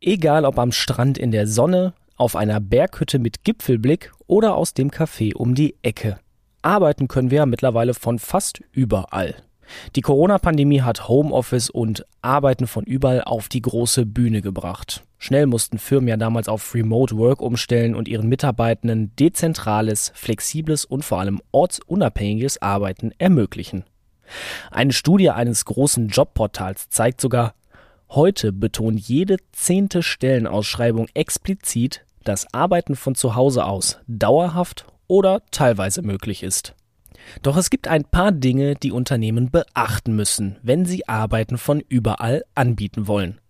Egal ob am Strand in der Sonne, auf einer Berghütte mit Gipfelblick oder aus dem Café um die Ecke. Arbeiten können wir ja mittlerweile von fast überall. Die Corona-Pandemie hat Homeoffice und Arbeiten von überall auf die große Bühne gebracht. Schnell mussten Firmen ja damals auf Remote Work umstellen und ihren Mitarbeitenden dezentrales, flexibles und vor allem ortsunabhängiges Arbeiten ermöglichen. Eine Studie eines großen Jobportals zeigt sogar, heute betont jede zehnte Stellenausschreibung explizit, dass Arbeiten von zu Hause aus dauerhaft oder teilweise möglich ist. Doch es gibt ein paar Dinge, die Unternehmen beachten müssen, wenn sie Arbeiten von überall anbieten wollen.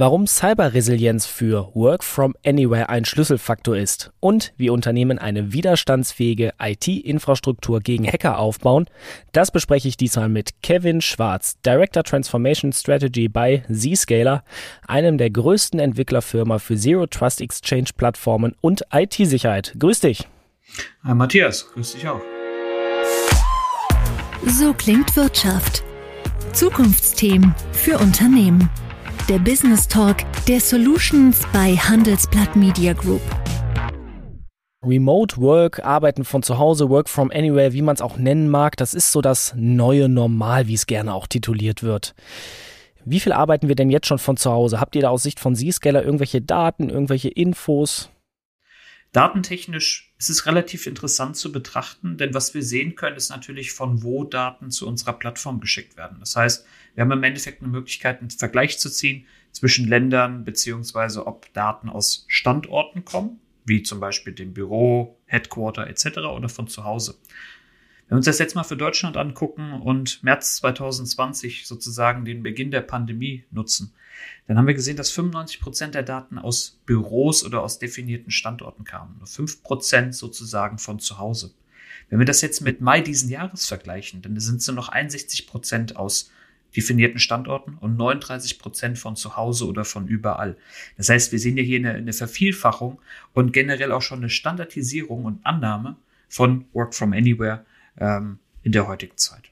Warum Cyberresilienz für Work from Anywhere ein Schlüsselfaktor ist und wie Unternehmen eine widerstandsfähige IT-Infrastruktur gegen Hacker aufbauen, das bespreche ich diesmal mit Kevin Schwarz, Director Transformation Strategy bei Zscaler, einem der größten Entwicklerfirma für Zero Trust Exchange Plattformen und IT-Sicherheit. Grüß dich. Hi Matthias, grüß dich auch. So klingt Wirtschaft. Zukunftsthemen für Unternehmen. Der Business Talk der Solutions bei Handelsblatt Media Group. Remote Work, Arbeiten von zu Hause, Work from Anywhere, wie man es auch nennen mag, das ist so das neue Normal, wie es gerne auch tituliert wird. Wie viel arbeiten wir denn jetzt schon von zu Hause? Habt ihr da aus Sicht von Zscaler irgendwelche Daten, irgendwelche Infos? Datentechnisch ist es relativ interessant zu betrachten, denn was wir sehen können, ist natürlich, von wo Daten zu unserer Plattform geschickt werden. Das heißt, wir haben im Endeffekt eine Möglichkeit, einen Vergleich zu ziehen zwischen Ländern, beziehungsweise ob Daten aus Standorten kommen, wie zum Beispiel dem Büro, Headquarter etc. oder von zu Hause. Wenn wir uns das jetzt mal für Deutschland angucken und März 2020 sozusagen den Beginn der Pandemie nutzen, dann haben wir gesehen, dass 95 Prozent der Daten aus Büros oder aus definierten Standorten kamen. Nur 5 Prozent sozusagen von zu Hause. Wenn wir das jetzt mit Mai diesen Jahres vergleichen, dann sind es nur noch 61 Prozent aus definierten Standorten und 39 Prozent von zu Hause oder von überall. Das heißt, wir sehen ja hier eine, eine Vervielfachung und generell auch schon eine Standardisierung und Annahme von Work from Anywhere ähm, in der heutigen Zeit.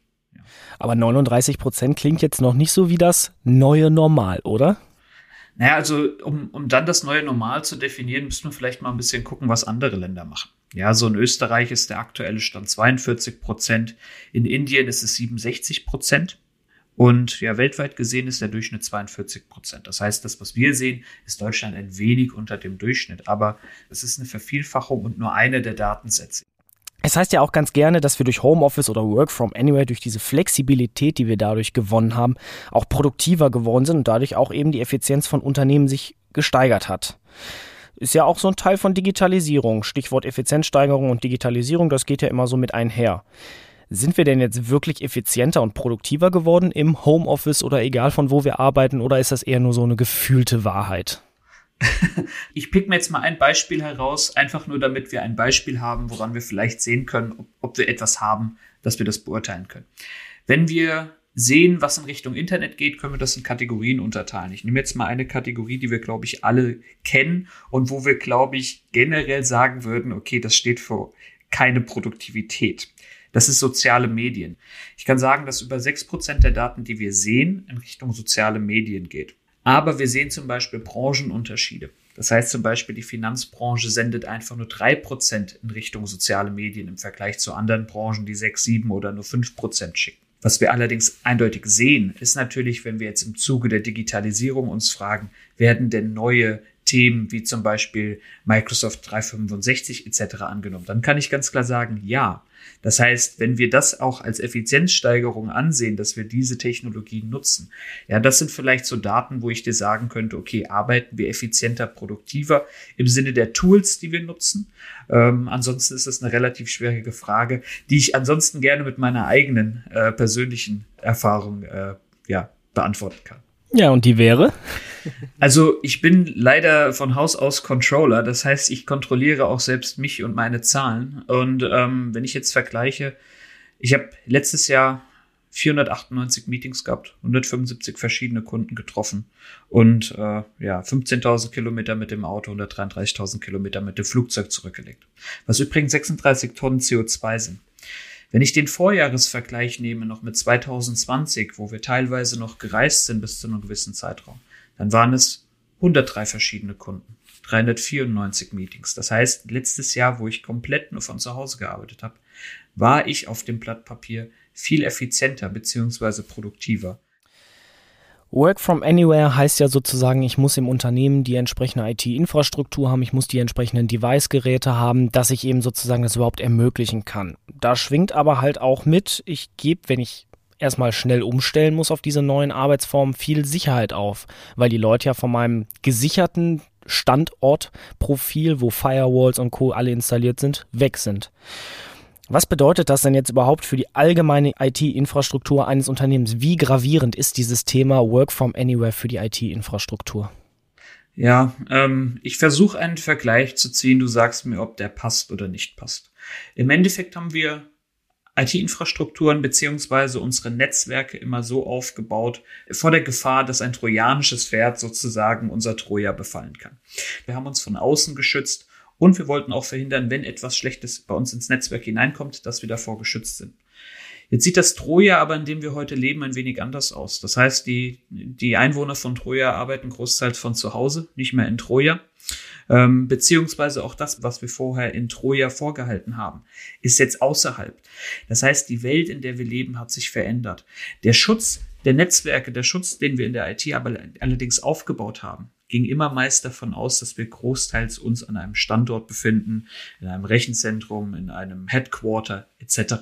Aber 39 Prozent klingt jetzt noch nicht so wie das neue Normal, oder? Naja, also um, um dann das neue Normal zu definieren, müssen wir vielleicht mal ein bisschen gucken, was andere Länder machen. Ja, so in Österreich ist der aktuelle Stand 42 Prozent, in Indien ist es 67 Prozent und ja, weltweit gesehen ist der Durchschnitt 42 Prozent. Das heißt, das, was wir sehen, ist Deutschland ein wenig unter dem Durchschnitt, aber es ist eine Vervielfachung und nur eine der Datensätze. Es heißt ja auch ganz gerne, dass wir durch Homeoffice oder Work from Anywhere, durch diese Flexibilität, die wir dadurch gewonnen haben, auch produktiver geworden sind und dadurch auch eben die Effizienz von Unternehmen sich gesteigert hat. Ist ja auch so ein Teil von Digitalisierung. Stichwort Effizienzsteigerung und Digitalisierung, das geht ja immer so mit einher. Sind wir denn jetzt wirklich effizienter und produktiver geworden im Homeoffice oder egal von wo wir arbeiten oder ist das eher nur so eine gefühlte Wahrheit? Ich pick mir jetzt mal ein Beispiel heraus, einfach nur damit wir ein Beispiel haben, woran wir vielleicht sehen können, ob, ob wir etwas haben, dass wir das beurteilen können. Wenn wir sehen, was in Richtung Internet geht, können wir das in Kategorien unterteilen. Ich nehme jetzt mal eine Kategorie, die wir, glaube ich, alle kennen und wo wir, glaube ich, generell sagen würden, okay, das steht für keine Produktivität. Das ist soziale Medien. Ich kann sagen, dass über sechs Prozent der Daten, die wir sehen, in Richtung soziale Medien geht. Aber wir sehen zum Beispiel Branchenunterschiede. Das heißt zum Beispiel, die Finanzbranche sendet einfach nur drei Prozent in Richtung soziale Medien im Vergleich zu anderen Branchen, die sechs, sieben oder nur fünf Prozent schicken. Was wir allerdings eindeutig sehen, ist natürlich, wenn wir jetzt im Zuge der Digitalisierung uns fragen, werden denn neue Themen wie zum Beispiel Microsoft 365 etc. angenommen, dann kann ich ganz klar sagen, ja. Das heißt, wenn wir das auch als Effizienzsteigerung ansehen, dass wir diese Technologien nutzen, ja, das sind vielleicht so Daten, wo ich dir sagen könnte, okay, arbeiten wir effizienter, produktiver im Sinne der Tools, die wir nutzen. Ähm, ansonsten ist das eine relativ schwierige Frage, die ich ansonsten gerne mit meiner eigenen äh, persönlichen Erfahrung äh, ja, beantworten kann. Ja, und die wäre? Also ich bin leider von Haus aus Controller, das heißt, ich kontrolliere auch selbst mich und meine Zahlen. Und ähm, wenn ich jetzt vergleiche, ich habe letztes Jahr 498 Meetings gehabt, 175 verschiedene Kunden getroffen und äh, ja 15.000 Kilometer mit dem Auto, 133.000 Kilometer mit dem Flugzeug zurückgelegt, was übrigens 36 Tonnen CO2 sind. Wenn ich den Vorjahresvergleich nehme, noch mit 2020, wo wir teilweise noch gereist sind bis zu einem gewissen Zeitraum, dann waren es 103 verschiedene Kunden, 394 Meetings. Das heißt, letztes Jahr, wo ich komplett nur von zu Hause gearbeitet habe, war ich auf dem Blatt Papier viel effizienter beziehungsweise produktiver. Work from Anywhere heißt ja sozusagen, ich muss im Unternehmen die entsprechende IT-Infrastruktur haben, ich muss die entsprechenden Device-Geräte haben, dass ich eben sozusagen das überhaupt ermöglichen kann. Da schwingt aber halt auch mit, ich gebe, wenn ich erstmal schnell umstellen muss auf diese neuen Arbeitsformen, viel Sicherheit auf, weil die Leute ja von meinem gesicherten Standortprofil, wo Firewalls und Co. alle installiert sind, weg sind. Was bedeutet das denn jetzt überhaupt für die allgemeine IT-Infrastruktur eines Unternehmens? Wie gravierend ist dieses Thema Work from Anywhere für die IT-Infrastruktur? Ja, ähm, ich versuche einen Vergleich zu ziehen. Du sagst mir, ob der passt oder nicht passt. Im Endeffekt haben wir IT-Infrastrukturen beziehungsweise unsere Netzwerke immer so aufgebaut, vor der Gefahr, dass ein trojanisches Pferd sozusagen unser Troja befallen kann. Wir haben uns von außen geschützt und wir wollten auch verhindern, wenn etwas Schlechtes bei uns ins Netzwerk hineinkommt, dass wir davor geschützt sind. Jetzt sieht das Troja aber, in dem wir heute leben, ein wenig anders aus. Das heißt, die, die Einwohner von Troja arbeiten großteils von zu Hause, nicht mehr in Troja. Ähm, beziehungsweise auch das, was wir vorher in Troja vorgehalten haben, ist jetzt außerhalb. Das heißt, die Welt, in der wir leben, hat sich verändert. Der Schutz der Netzwerke, der Schutz, den wir in der IT aber allerdings aufgebaut haben, ging immer meist davon aus, dass wir großteils uns an einem Standort befinden, in einem Rechenzentrum, in einem Headquarter etc.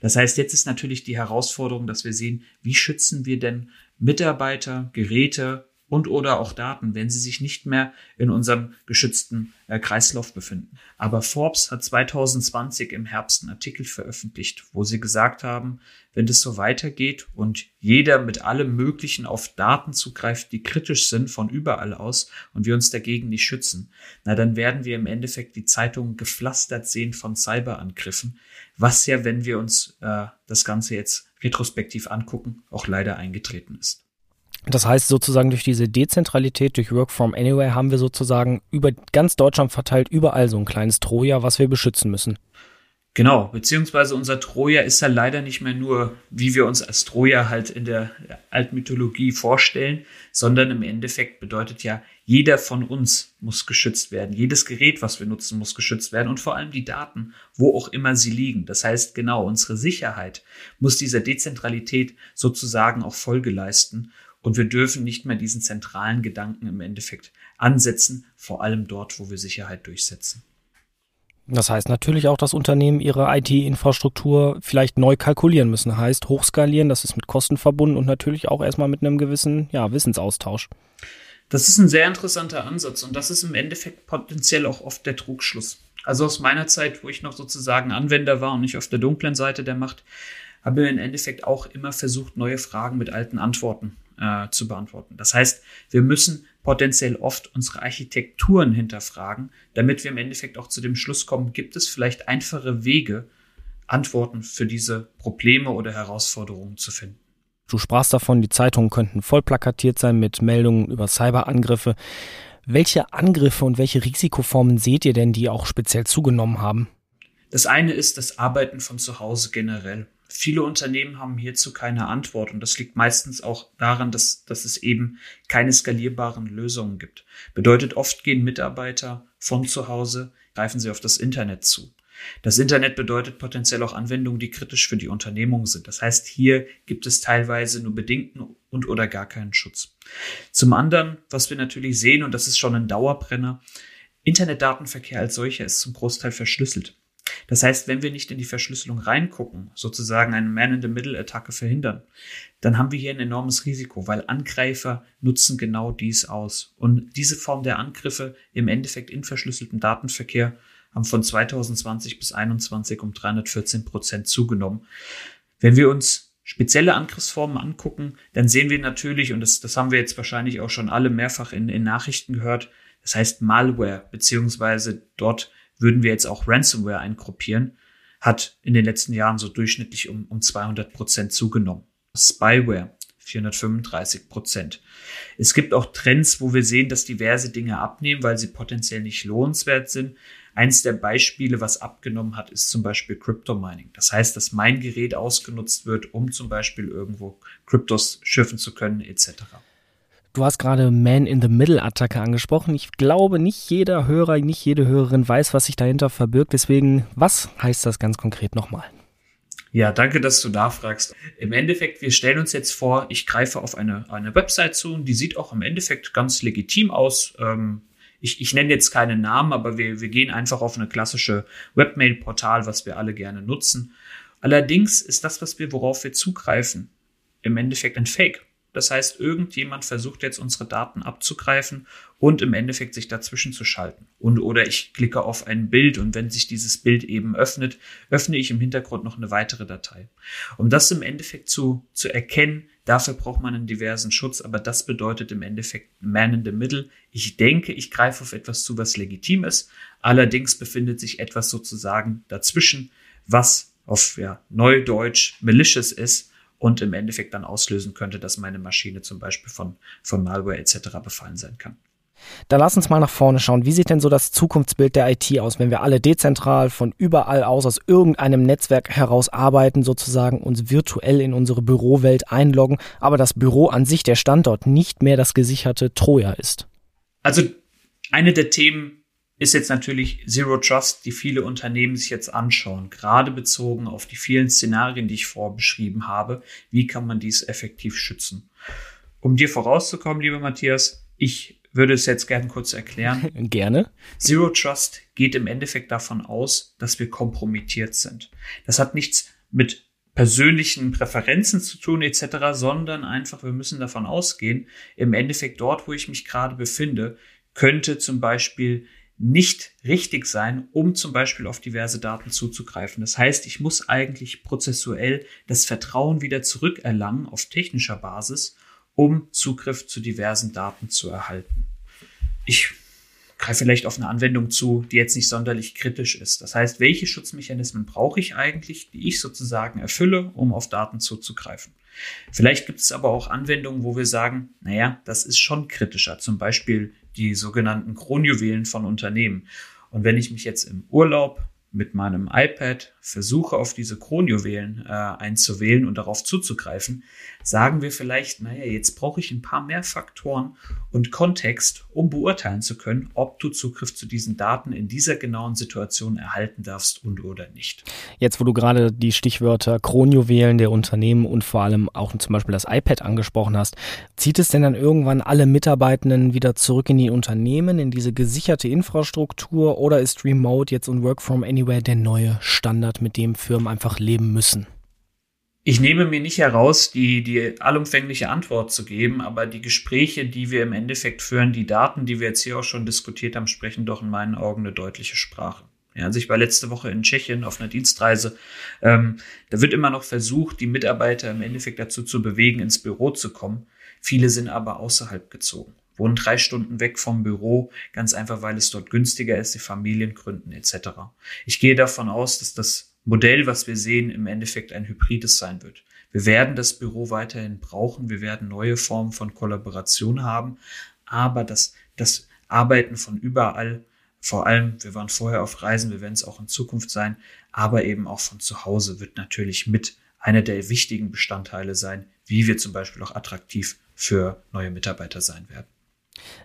Das heißt, jetzt ist natürlich die Herausforderung, dass wir sehen, wie schützen wir denn Mitarbeiter, Geräte und oder auch Daten, wenn sie sich nicht mehr in unserem geschützten äh, Kreislauf befinden. Aber Forbes hat 2020 im Herbst einen Artikel veröffentlicht, wo sie gesagt haben, wenn das so weitergeht und jeder mit allem Möglichen auf Daten zugreift, die kritisch sind von überall aus und wir uns dagegen nicht schützen, na dann werden wir im Endeffekt die Zeitungen gepflastert sehen von Cyberangriffen, was ja, wenn wir uns äh, das Ganze jetzt retrospektiv angucken, auch leider eingetreten ist. Das heißt sozusagen durch diese Dezentralität, durch Work from Anywhere haben wir sozusagen über ganz Deutschland verteilt überall so ein kleines Troja, was wir beschützen müssen. Genau, beziehungsweise unser Troja ist ja leider nicht mehr nur, wie wir uns als Troja halt in der Altmythologie vorstellen, sondern im Endeffekt bedeutet ja, jeder von uns muss geschützt werden. Jedes Gerät, was wir nutzen, muss geschützt werden und vor allem die Daten, wo auch immer sie liegen. Das heißt, genau, unsere Sicherheit muss dieser Dezentralität sozusagen auch Folge leisten und wir dürfen nicht mehr diesen zentralen Gedanken im Endeffekt ansetzen, vor allem dort, wo wir Sicherheit durchsetzen. Das heißt natürlich auch, dass Unternehmen ihre IT-Infrastruktur vielleicht neu kalkulieren müssen. Heißt hochskalieren, das ist mit Kosten verbunden und natürlich auch erstmal mit einem gewissen ja, Wissensaustausch. Das ist ein sehr interessanter Ansatz und das ist im Endeffekt potenziell auch oft der Trugschluss. Also aus meiner Zeit, wo ich noch sozusagen Anwender war und nicht auf der dunklen Seite der Macht, haben wir im Endeffekt auch immer versucht, neue Fragen mit alten Antworten äh, zu beantworten. Das heißt, wir müssen potenziell oft unsere Architekturen hinterfragen, damit wir im Endeffekt auch zu dem Schluss kommen, gibt es vielleicht einfache Wege, Antworten für diese Probleme oder Herausforderungen zu finden. Du sprachst davon, die Zeitungen könnten voll plakatiert sein mit Meldungen über Cyberangriffe. Welche Angriffe und welche Risikoformen seht ihr denn, die auch speziell zugenommen haben? Das eine ist das Arbeiten von zu Hause generell. Viele Unternehmen haben hierzu keine Antwort und das liegt meistens auch daran, dass, dass es eben keine skalierbaren Lösungen gibt. Bedeutet, oft gehen Mitarbeiter von zu Hause, greifen sie auf das Internet zu. Das Internet bedeutet potenziell auch Anwendungen, die kritisch für die Unternehmung sind. Das heißt, hier gibt es teilweise nur bedingten und oder gar keinen Schutz. Zum anderen, was wir natürlich sehen, und das ist schon ein Dauerbrenner, Internetdatenverkehr als solcher ist zum Großteil verschlüsselt. Das heißt, wenn wir nicht in die Verschlüsselung reingucken, sozusagen eine Man-in-the-Middle-Attacke verhindern, dann haben wir hier ein enormes Risiko, weil Angreifer nutzen genau dies aus. Und diese Form der Angriffe im Endeffekt in verschlüsseltem Datenverkehr haben von 2020 bis 2021 um 314 Prozent zugenommen. Wenn wir uns spezielle Angriffsformen angucken, dann sehen wir natürlich, und das, das haben wir jetzt wahrscheinlich auch schon alle mehrfach in, in Nachrichten gehört, das heißt Malware, beziehungsweise dort würden wir jetzt auch Ransomware eingruppieren, hat in den letzten Jahren so durchschnittlich um, um 200 Prozent zugenommen. Spyware 435 Prozent. Es gibt auch Trends, wo wir sehen, dass diverse Dinge abnehmen, weil sie potenziell nicht lohnenswert sind. Eins der Beispiele, was abgenommen hat, ist zum Beispiel Crypto Mining. Das heißt, dass mein Gerät ausgenutzt wird, um zum Beispiel irgendwo Kryptos schiffen zu können, etc. Du hast gerade Man-in-the-Middle-Attacke angesprochen. Ich glaube, nicht jeder Hörer, nicht jede Hörerin weiß, was sich dahinter verbirgt. Deswegen, was heißt das ganz konkret nochmal? Ja, danke, dass du nachfragst. Im Endeffekt, wir stellen uns jetzt vor, ich greife auf eine, eine Website zu und die sieht auch im Endeffekt ganz legitim aus. Ähm, ich, ich nenne jetzt keinen Namen, aber wir, wir gehen einfach auf eine klassische Webmail-Portal, was wir alle gerne nutzen. Allerdings ist das, was wir, worauf wir zugreifen, im Endeffekt ein Fake. Das heißt, irgendjemand versucht jetzt unsere Daten abzugreifen und im Endeffekt sich dazwischen zu schalten. Und oder ich klicke auf ein Bild und wenn sich dieses Bild eben öffnet, öffne ich im Hintergrund noch eine weitere Datei. Um das im Endeffekt zu, zu erkennen, dafür braucht man einen diversen Schutz, aber das bedeutet im Endeffekt Man in the Middle. Ich denke, ich greife auf etwas zu, was legitim ist. Allerdings befindet sich etwas sozusagen dazwischen, was auf ja, Neudeutsch malicious ist und im Endeffekt dann auslösen könnte, dass meine Maschine zum Beispiel von, von Malware etc. befallen sein kann. Dann lass uns mal nach vorne schauen. Wie sieht denn so das Zukunftsbild der IT aus, wenn wir alle dezentral von überall aus aus irgendeinem Netzwerk heraus arbeiten, sozusagen uns virtuell in unsere Bürowelt einloggen, aber das Büro an sich, der Standort, nicht mehr das gesicherte Troja ist? Also eine der Themen, ist jetzt natürlich Zero Trust, die viele Unternehmen sich jetzt anschauen, gerade bezogen auf die vielen Szenarien, die ich vorbeschrieben habe. Wie kann man dies effektiv schützen? Um dir vorauszukommen, lieber Matthias, ich würde es jetzt gerne kurz erklären. Gerne. Zero Trust geht im Endeffekt davon aus, dass wir kompromittiert sind. Das hat nichts mit persönlichen Präferenzen zu tun etc., sondern einfach, wir müssen davon ausgehen, im Endeffekt dort, wo ich mich gerade befinde, könnte zum Beispiel nicht richtig sein, um zum Beispiel auf diverse Daten zuzugreifen. Das heißt, ich muss eigentlich prozessuell das Vertrauen wieder zurückerlangen auf technischer Basis, um Zugriff zu diversen Daten zu erhalten. Ich greife vielleicht auf eine Anwendung zu, die jetzt nicht sonderlich kritisch ist. Das heißt, welche Schutzmechanismen brauche ich eigentlich, die ich sozusagen erfülle, um auf Daten zuzugreifen? Vielleicht gibt es aber auch Anwendungen, wo wir sagen, naja, das ist schon kritischer. Zum Beispiel die sogenannten Kronjuwelen von Unternehmen. Und wenn ich mich jetzt im Urlaub mit meinem iPad versuche, auf diese Kronjuwelen äh, einzuwählen und darauf zuzugreifen, sagen wir vielleicht, naja, jetzt brauche ich ein paar mehr Faktoren und Kontext, um beurteilen zu können, ob du Zugriff zu diesen Daten in dieser genauen Situation erhalten darfst und oder nicht. Jetzt, wo du gerade die Stichwörter Kronjuwelen der Unternehmen und vor allem auch zum Beispiel das iPad angesprochen hast, zieht es denn dann irgendwann alle Mitarbeitenden wieder zurück in die Unternehmen, in diese gesicherte Infrastruktur oder ist Remote jetzt und Work from Anywhere der neue Standard, mit dem Firmen einfach leben müssen? Ich nehme mir nicht heraus, die, die allumfängliche Antwort zu geben, aber die Gespräche, die wir im Endeffekt führen, die Daten, die wir jetzt hier auch schon diskutiert haben, sprechen doch in meinen Augen eine deutliche Sprache. Ja, also ich war letzte Woche in Tschechien auf einer Dienstreise. Ähm, da wird immer noch versucht, die Mitarbeiter im Endeffekt dazu zu bewegen, ins Büro zu kommen. Viele sind aber außerhalb gezogen, wohnen drei Stunden weg vom Büro, ganz einfach, weil es dort günstiger ist, die Familien gründen etc. Ich gehe davon aus, dass das Modell, was wir sehen, im Endeffekt ein hybrides sein wird. Wir werden das Büro weiterhin brauchen, wir werden neue Formen von Kollaboration haben, aber das, das Arbeiten von überall, vor allem, wir waren vorher auf Reisen, wir werden es auch in Zukunft sein, aber eben auch von zu Hause wird natürlich mit einer der wichtigen Bestandteile sein, wie wir zum Beispiel auch attraktiv für neue Mitarbeiter sein werden.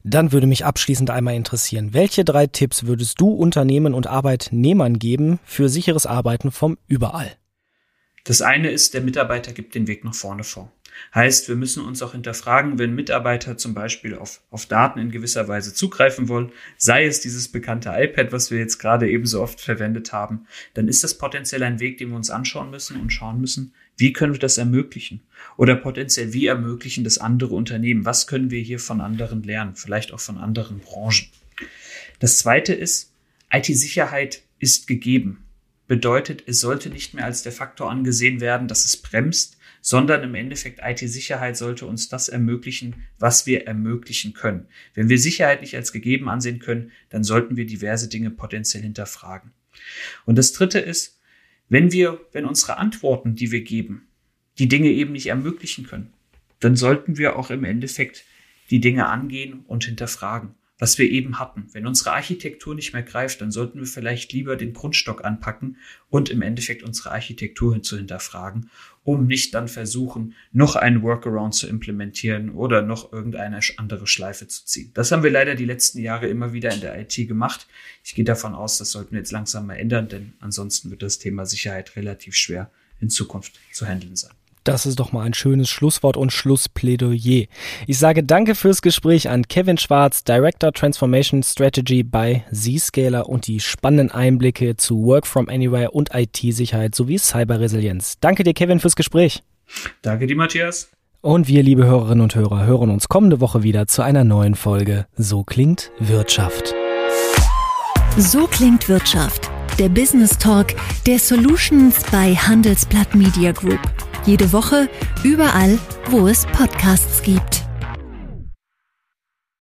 Dann würde mich abschließend einmal interessieren, welche drei Tipps würdest du Unternehmen und Arbeitnehmern geben für sicheres Arbeiten vom Überall? Das eine ist, der Mitarbeiter gibt den Weg nach vorne vor. Heißt, wir müssen uns auch hinterfragen, wenn Mitarbeiter zum Beispiel auf, auf Daten in gewisser Weise zugreifen wollen, sei es dieses bekannte iPad, was wir jetzt gerade ebenso oft verwendet haben, dann ist das potenziell ein Weg, den wir uns anschauen müssen und schauen müssen, wie können wir das ermöglichen? Oder potenziell, wie ermöglichen das andere Unternehmen? Was können wir hier von anderen lernen? Vielleicht auch von anderen Branchen. Das zweite ist, IT-Sicherheit ist gegeben. Bedeutet, es sollte nicht mehr als der Faktor angesehen werden, dass es bremst, sondern im Endeffekt IT-Sicherheit sollte uns das ermöglichen, was wir ermöglichen können. Wenn wir Sicherheit nicht als gegeben ansehen können, dann sollten wir diverse Dinge potenziell hinterfragen. Und das dritte ist, wenn wir, wenn unsere Antworten, die wir geben, die Dinge eben nicht ermöglichen können, dann sollten wir auch im Endeffekt die Dinge angehen und hinterfragen. Was wir eben hatten. Wenn unsere Architektur nicht mehr greift, dann sollten wir vielleicht lieber den Grundstock anpacken und im Endeffekt unsere Architektur zu hinterfragen, um nicht dann versuchen, noch einen Workaround zu implementieren oder noch irgendeine andere Schleife zu ziehen. Das haben wir leider die letzten Jahre immer wieder in der IT gemacht. Ich gehe davon aus, das sollten wir jetzt langsam mal ändern, denn ansonsten wird das Thema Sicherheit relativ schwer in Zukunft zu handeln sein. Das ist doch mal ein schönes Schlusswort und Schlussplädoyer. Ich sage danke fürs Gespräch an Kevin Schwarz, Director Transformation Strategy bei Zscaler und die spannenden Einblicke zu Work from Anywhere und IT-Sicherheit sowie Cyberresilienz. Danke dir, Kevin, fürs Gespräch. Danke dir, Matthias. Und wir, liebe Hörerinnen und Hörer, hören uns kommende Woche wieder zu einer neuen Folge So klingt Wirtschaft. So klingt Wirtschaft. Der Business Talk der Solutions bei Handelsblatt Media Group. Jede Woche, überall, wo es Podcasts gibt.